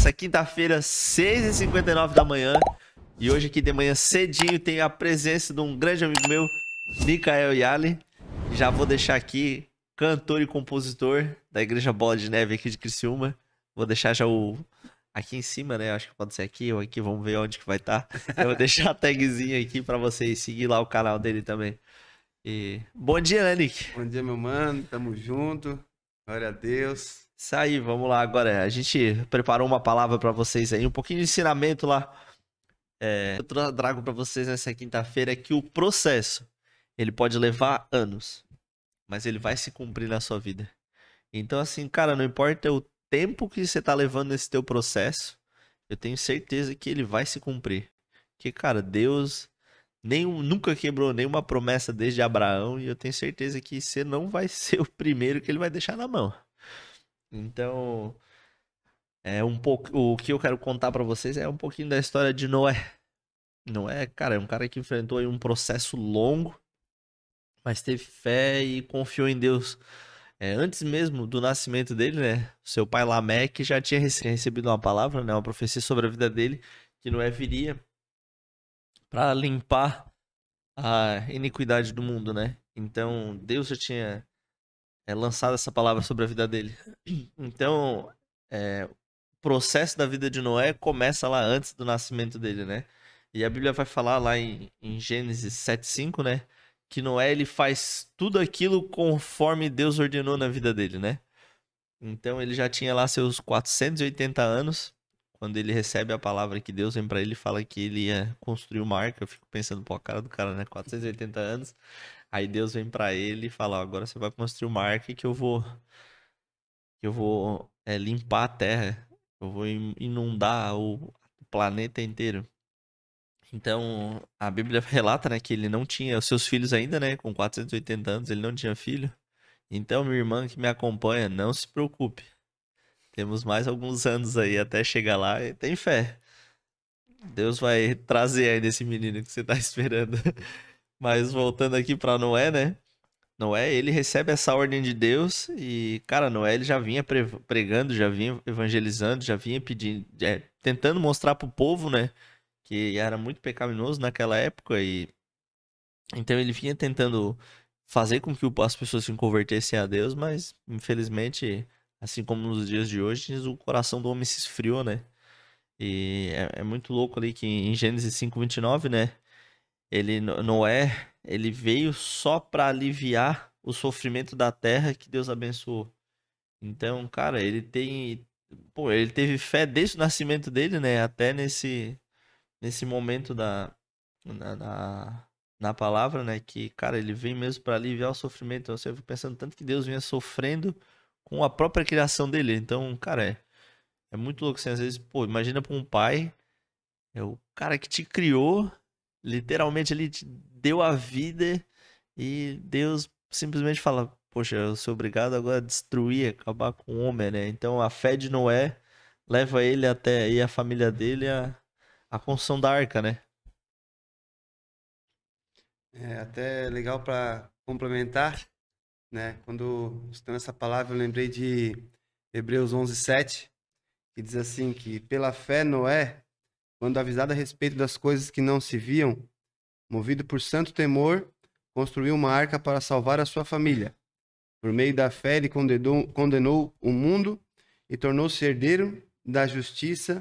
nessa quinta-feira, 6h59 da manhã. E hoje aqui de manhã cedinho tem a presença de um grande amigo meu, Mikael Yali. Já vou deixar aqui, cantor e compositor da Igreja Bola de Neve aqui de Criciúma. Vou deixar já o... Aqui em cima, né? Acho que pode ser aqui ou aqui, vamos ver onde que vai estar. Eu vou deixar a tagzinha aqui para vocês seguir lá o canal dele também. E... Bom dia, né, Nick? Bom dia, meu mano. Tamo junto. Glória a Deus. Isso aí, vamos lá agora. A gente preparou uma palavra para vocês aí, um pouquinho de ensinamento lá. É, eu trago para vocês nessa quinta-feira que o processo ele pode levar anos, mas ele vai se cumprir na sua vida. Então, assim, cara, não importa o tempo que você tá levando nesse teu processo, eu tenho certeza que ele vai se cumprir. Que, cara, Deus nenhum, nunca quebrou nenhuma promessa desde Abraão e eu tenho certeza que você não vai ser o primeiro que ele vai deixar na mão. Então, é um pouco o que eu quero contar para vocês é um pouquinho da história de Noé. Noé, cara, é um cara que enfrentou um processo longo, mas teve fé e confiou em Deus. É, antes mesmo do nascimento dele, né? Seu pai Lameque já tinha recebido uma palavra, né? Uma profecia sobre a vida dele, que Noé viria para limpar a iniquidade do mundo, né? Então, Deus já tinha é, lançado essa palavra sobre a vida dele. Então, é, o processo da vida de Noé começa lá antes do nascimento dele, né? E a Bíblia vai falar lá em, em Gênesis 7,5, né? Que Noé ele faz tudo aquilo conforme Deus ordenou na vida dele, né? Então ele já tinha lá seus 480 anos quando ele recebe a palavra que Deus vem para ele fala que ele ia construir uma arca. Eu fico pensando, pô, a cara do cara, né? 480 anos. Aí Deus vem para ele e fala: agora você vai construir uma arca que eu vou. Que eu vou é, limpar a terra. Eu vou inundar o planeta inteiro. Então, a Bíblia relata, né, que ele não tinha os seus filhos ainda, né, com 480 anos, ele não tinha filho. Então, minha irmã que me acompanha, não se preocupe. Temos mais alguns anos aí até chegar lá e tem fé. Deus vai trazer aí desse menino que você tá esperando. Mas voltando aqui para Noé, né? Noé, ele recebe essa ordem de Deus e, cara, Noé ele já vinha pregando, já vinha evangelizando, já vinha pedindo, é, tentando mostrar pro povo, né, que era muito pecaminoso naquela época e então ele vinha tentando fazer com que as pessoas se convertessem a Deus, mas infelizmente, assim como nos dias de hoje, o coração do homem se esfriou, né? E é, é muito louco ali que em Gênesis 5:29, né, ele Noé, ele veio só para aliviar o sofrimento da terra que Deus abençoou. Então, cara, ele tem, pô, ele teve fé desde o nascimento dele, né, até nesse nesse momento da na, na, na palavra, né, que, cara, ele vem mesmo para aliviar o sofrimento. Então, você fica pensando tanto que Deus vinha sofrendo com a própria criação dele. Então, cara, é, é muito louco assim, às vezes, pô, imagina para um pai, é o cara que te criou Literalmente ele te deu a vida e Deus simplesmente fala: Poxa, eu sou obrigado agora a destruir, acabar com o homem, né? Então a fé de Noé leva ele até e a família dele a, a construção da arca, né? É até legal para complementar, né? Quando estou essa palavra, eu lembrei de Hebreus 11:7, que diz assim que pela fé Noé quando avisado a respeito das coisas que não se viam, movido por santo temor, construiu uma arca para salvar a sua família. Por meio da fé, ele condenou, condenou o mundo e tornou-se herdeiro da justiça,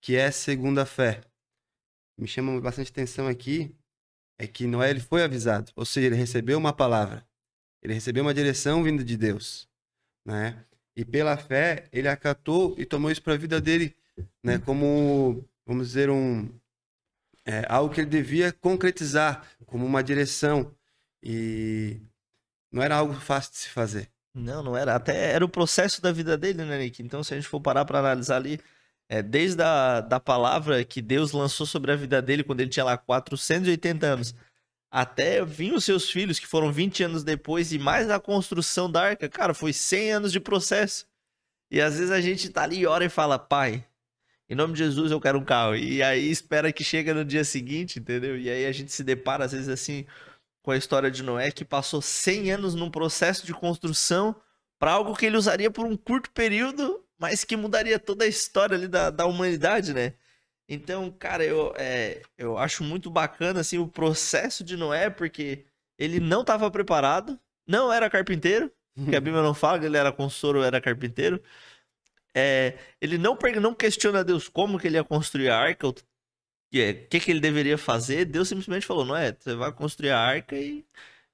que é segundo a fé. Me chama bastante atenção aqui é que Noé ele foi avisado, ou seja, ele recebeu uma palavra, ele recebeu uma direção vinda de Deus, né? E pela fé ele acatou e tomou isso para a vida dele, né? Como vamos dizer, um, é, algo que ele devia concretizar como uma direção. E não era algo fácil de se fazer. Não, não era. Até era o processo da vida dele, né, Nick? Então, se a gente for parar para analisar ali, é, desde a da palavra que Deus lançou sobre a vida dele quando ele tinha lá 480 anos, até vir os seus filhos, que foram 20 anos depois, e mais a construção da arca, cara, foi 100 anos de processo. E às vezes a gente tá ali e ora e fala, pai, em nome de Jesus eu quero um carro. E aí espera que chega no dia seguinte, entendeu? E aí a gente se depara às vezes assim com a história de Noé que passou 100 anos num processo de construção para algo que ele usaria por um curto período, mas que mudaria toda a história ali da, da humanidade, né? Então, cara, eu, é, eu acho muito bacana assim, o processo de Noé, porque ele não estava preparado, não era carpinteiro, que a Bíblia não fala que ele era consultor era carpinteiro. É, ele não, não questiona Deus como que ele ia construir a arca, o que, que, que ele deveria fazer. Deus simplesmente falou: não é, você vai construir a arca e,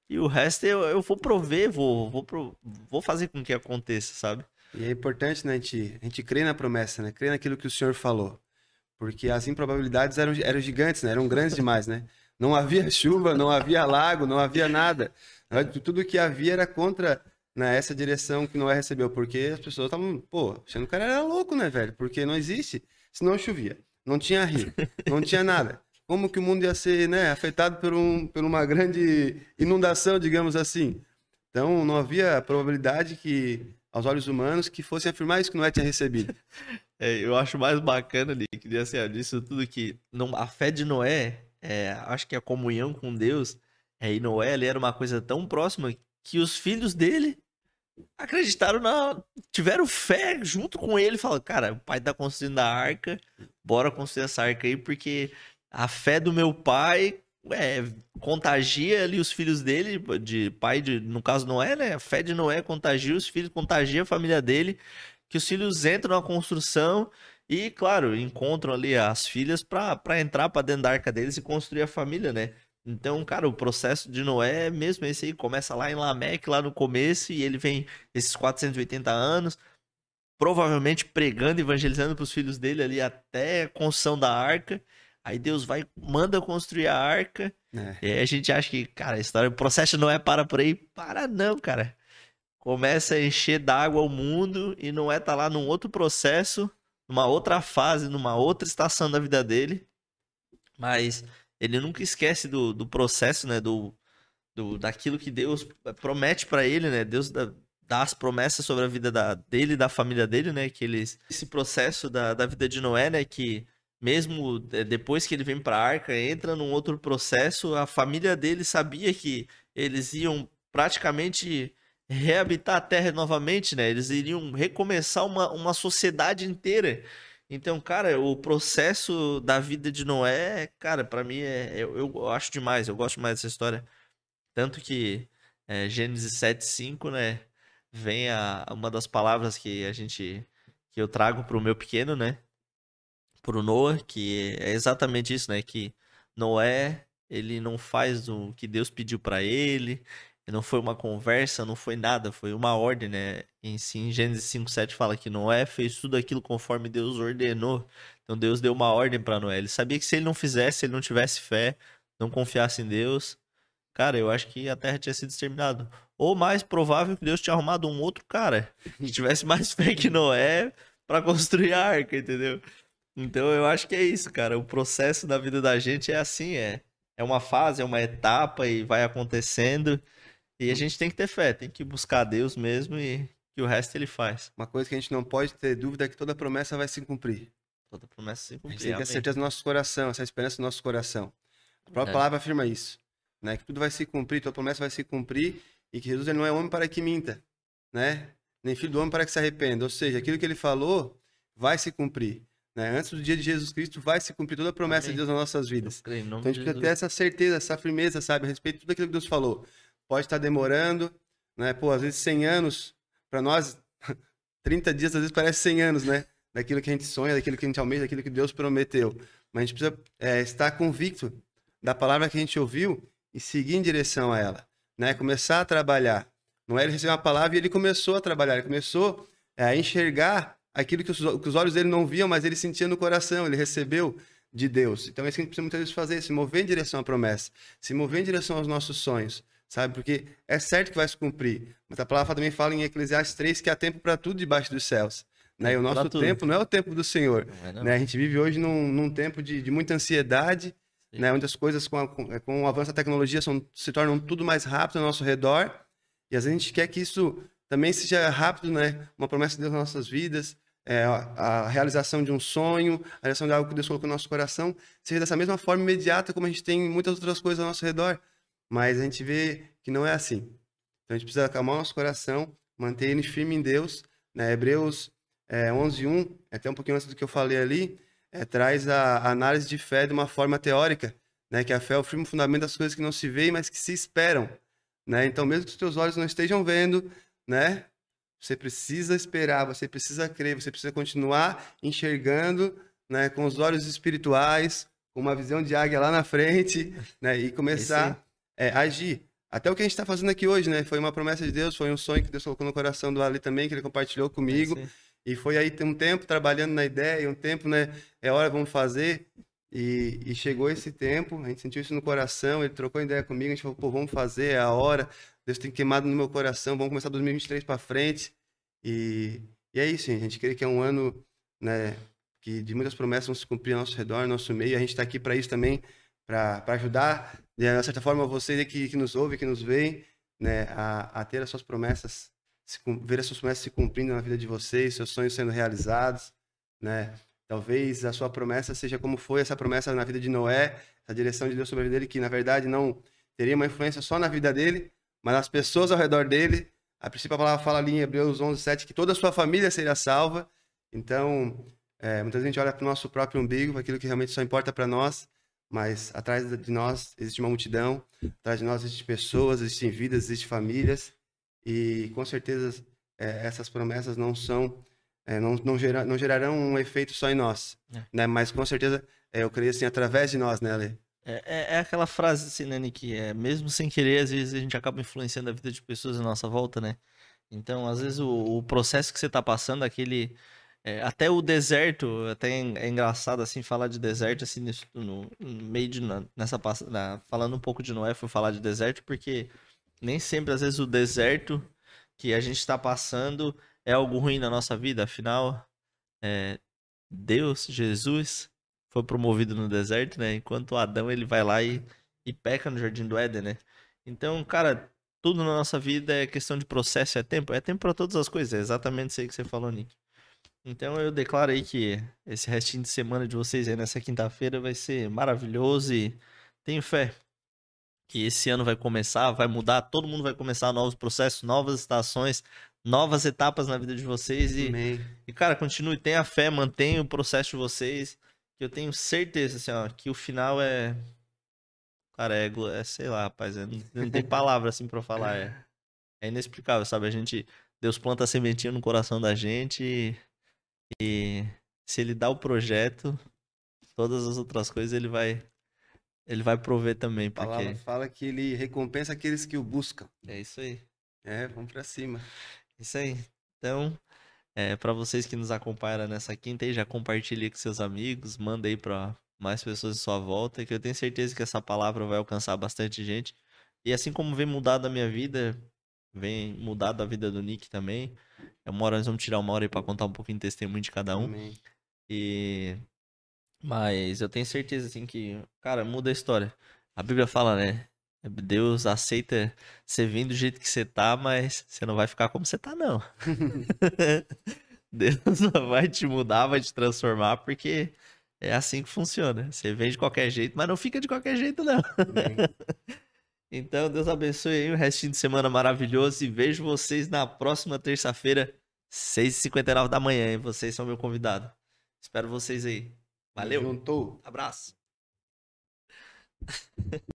e o resto eu, eu vou prover, vou, vou, vou fazer com que aconteça, sabe? E é importante, né, a gente, a gente crer na promessa, né? Crer naquilo que o Senhor falou. Porque as improbabilidades eram, eram gigantes, né? Eram grandes demais, né? Não havia chuva, não havia lago, não havia nada. Tudo que havia era contra né, essa direção que Noé recebeu, porque as pessoas estavam, pô, achando que o cara era louco, né, velho? Porque não existe. Se não chovia, não tinha rio, não tinha nada. Como que o mundo ia ser, né, afetado por, um, por uma grande inundação, digamos assim? Então, não havia probabilidade que, aos olhos humanos, que fosse afirmar isso que Noé tinha recebido. É, eu acho mais bacana ali, que assim, disso tudo que não, a fé de Noé, é, acho que a comunhão com Deus, é, e Noé ali era uma coisa tão próxima que os filhos dele acreditaram na. tiveram fé junto com ele. Falaram, cara, o pai tá construindo a arca, bora construir essa arca aí, porque a fé do meu pai é, contagia ali os filhos dele, de pai de, no caso Noé, né? A fé de Noé contagia os filhos, contagia a família dele que os filhos entram na construção e, claro, encontram ali as filhas para entrar para dentro da arca deles e construir a família, né? Então, cara, o processo de Noé mesmo esse aí, começa lá em Lameque, lá no começo, e ele vem esses 480 anos, provavelmente pregando, evangelizando para os filhos dele ali até a construção da arca. Aí Deus vai, manda construir a arca. É. E aí a gente acha que, cara, a história, o processo não é para por aí. Para não, cara começa a encher d'água o mundo e não é tá lá num outro processo, numa outra fase, numa outra estação da vida dele. Mas ele nunca esquece do, do processo, né? Do, do, daquilo que Deus promete para ele, né? Deus dá, dá, as promessas sobre a vida da, dele e da família dele, né? Que eles, esse processo da, da vida de Noé, né? Que mesmo depois que ele vem para a arca, entra num outro processo, a família dele sabia que eles iam praticamente reabitar a Terra novamente, né? Eles iriam recomeçar uma, uma sociedade inteira. Então, cara, o processo da vida de Noé, cara, para mim é, eu, eu, acho demais, eu gosto mais dessa história. Tanto que é, Gênesis 7:5, né, vem a, uma das palavras que a gente que eu trago pro meu pequeno, né? Pro Noah, que é exatamente isso, né, que Noé, ele não faz o que Deus pediu para ele, não foi uma conversa, não foi nada, foi uma ordem, né? Em si, em Gênesis 5:7 fala que Noé fez tudo aquilo conforme Deus ordenou. Então Deus deu uma ordem para Noé. Ele sabia que se ele não fizesse, se ele não tivesse fé, não confiasse em Deus, cara, eu acho que a terra tinha sido exterminada. Ou mais provável que Deus tinha arrumado um outro cara que tivesse mais fé que Noé para construir a arca, entendeu? Então eu acho que é isso, cara. O processo da vida da gente é assim, é é uma fase, é uma etapa e vai acontecendo. E a gente tem que ter fé, tem que buscar Deus mesmo e que o resto ele faz. Uma coisa que a gente não pode ter dúvida é que toda promessa vai se cumprir. Toda promessa se cumprir. A gente tem que ter certeza no nosso coração, essa esperança no nosso coração. A própria é. palavra afirma isso, né? Que tudo vai se cumprir, toda promessa vai se cumprir e que Jesus ele não é homem para que minta, né? Nem filho do homem para que se arrependa. Ou seja, aquilo que ele falou vai se cumprir. Né? Antes do dia de Jesus Cristo vai se cumprir toda a promessa Amém. de Deus nas nossas vidas. Então a gente precisa ter essa certeza, essa firmeza, sabe, a respeito de tudo aquilo que Deus falou pode estar demorando, né? Pô, às vezes 100 anos, para nós, 30 dias às vezes parece 100 anos, né? Daquilo que a gente sonha, daquilo que a gente almeja, daquilo que Deus prometeu. Mas a gente precisa é, estar convicto da palavra que a gente ouviu e seguir em direção a ela, né? Começar a trabalhar. Não é ele recebeu uma palavra e ele começou a trabalhar, ele começou é, a enxergar aquilo que os, que os olhos dele não viam, mas ele sentia no coração, ele recebeu de Deus. Então é isso que a gente precisa muitas vezes fazer, se mover em direção à promessa, se mover em direção aos nossos sonhos sabe? Porque é certo que vai se cumprir. Mas a palavra também fala em Eclesiastes 3 que há tempo para tudo debaixo dos céus. Né? E o nosso tempo não é o tempo do Senhor. Não é, não. Né? A gente vive hoje num, num tempo de, de, muita ansiedade, né? onde as coisas com, a, com, com, o avanço da tecnologia são, se tornam tudo mais rápido ao nosso redor. E às vezes a gente quer que isso também seja rápido, né? uma promessa de Deus nas nossas vidas. É, a realização de um sonho, a realização de algo que Deus colocou no nosso coração, seja dessa mesma forma imediata como a gente tem muitas outras coisas ao nosso redor. Mas a gente vê que não é assim. Então a gente precisa acalmar o nosso coração, manter ele firme em Deus. Né? Hebreus é, 11.1, até um pouquinho antes do que eu falei ali, é, traz a, a análise de fé de uma forma teórica, né? Que a fé é o firme fundamento das coisas que não se veem, mas que se esperam, né? Então, mesmo que os teus olhos não estejam vendo, né? Você precisa esperar, você precisa crer, você precisa continuar enxergando, né? Com os olhos espirituais, com uma visão de águia lá na frente, né? E começar é, agir. Até o que a gente está fazendo aqui hoje, né? Foi uma promessa de Deus, foi um sonho que Deus colocou no coração do Ali também, que ele compartilhou comigo. É e foi aí um tempo trabalhando na ideia, um tempo, né? É hora, vamos fazer. E, e, chegou esse tempo, a gente sentiu isso no coração, ele trocou ideia comigo, a gente falou, pô, vamos fazer, é a hora, Deus tem queimado no meu coração, vamos começar 2023 para frente. E, e é isso, a gente crê que é um ano, né, que de muitas promessas vão se cumprir ao nosso redor, ao nosso meio, a gente está aqui para isso também, para ajudar, de certa forma, vocês que, que nos ouvem, que nos veem, né, a, a ter as suas promessas, se, ver as suas promessas se cumprindo na vida de vocês, seus sonhos sendo realizados, né, Talvez a sua promessa seja como foi essa promessa na vida de Noé, a direção de Deus sobre a vida dele, que na verdade não teria uma influência só na vida dele, mas nas pessoas ao redor dele. A princípio a palavra fala ali em Hebreus 11, 7 que toda a sua família seria salva. Então, é, muitas vezes a gente olha para o nosso próprio umbigo, para aquilo que realmente só importa para nós, mas atrás de nós existe uma multidão, atrás de nós existem pessoas, existem vidas, existem famílias, e com certeza é, essas promessas não são é, não, não, gera, não gerarão um efeito só em nós, é. né? Mas com certeza, é, eu creio assim, através de nós, né, Ale? É, é, é, aquela frase assim, né, Nick? É, mesmo sem querer, às vezes a gente acaba influenciando a vida de pessoas à nossa volta, né? Então, às vezes o, o processo que você está passando, aquele... É, até o deserto, até é engraçado assim falar de deserto assim no, no meio de nessa na, falando um pouco de Noé, foi falar de deserto porque nem sempre às vezes o deserto que a gente está passando é algo ruim na nossa vida, afinal, é, Deus, Jesus, foi promovido no deserto, né? Enquanto Adão ele vai lá e, e peca no jardim do Éden, né? Então, cara, tudo na nossa vida é questão de processo, é tempo, é tempo para todas as coisas, é exatamente isso aí que você falou, Nick. Então eu declaro aí que esse restinho de semana de vocês aí nessa quinta-feira vai ser maravilhoso e tenho fé que esse ano vai começar, vai mudar, todo mundo vai começar novos processos, novas estações, novas etapas na vida de vocês. E, e cara, continue, tenha fé, mantenha o processo de vocês. Que eu tenho certeza, assim, ó, que o final é. Cara, é, é sei lá, rapaz, é, não tem palavra assim pra falar. É, é inexplicável, sabe? A gente. Deus planta a sementinha no coração da gente e, e se ele dá o projeto, todas as outras coisas ele vai ele vai prover também. Porque... A palavra fala que ele recompensa aqueles que o buscam. É isso aí. É, vamos pra cima. Isso aí. Então, é, para vocês que nos acompanharam nessa quinta aí, já compartilhe com seus amigos, manda aí para mais pessoas em sua volta, que eu tenho certeza que essa palavra vai alcançar bastante gente. E assim como vem mudar da minha vida, vem mudar da vida do Nick também. É uma hora nós vamos tirar uma hora aí para contar um pouquinho de testemunho de cada um. Amém. E mas eu tenho certeza assim que, cara, muda a história. A Bíblia fala, né? Deus aceita você vir do jeito que você tá, mas você não vai ficar como você tá, não. Deus vai te mudar, vai te transformar, porque é assim que funciona. Você vem de qualquer jeito, mas não fica de qualquer jeito, não. Então, Deus abençoe aí o restinho de semana maravilhoso e vejo vocês na próxima terça-feira, 6h59 da manhã, e vocês são meu convidado. Espero vocês aí. Valeu. Juntou. Abraço.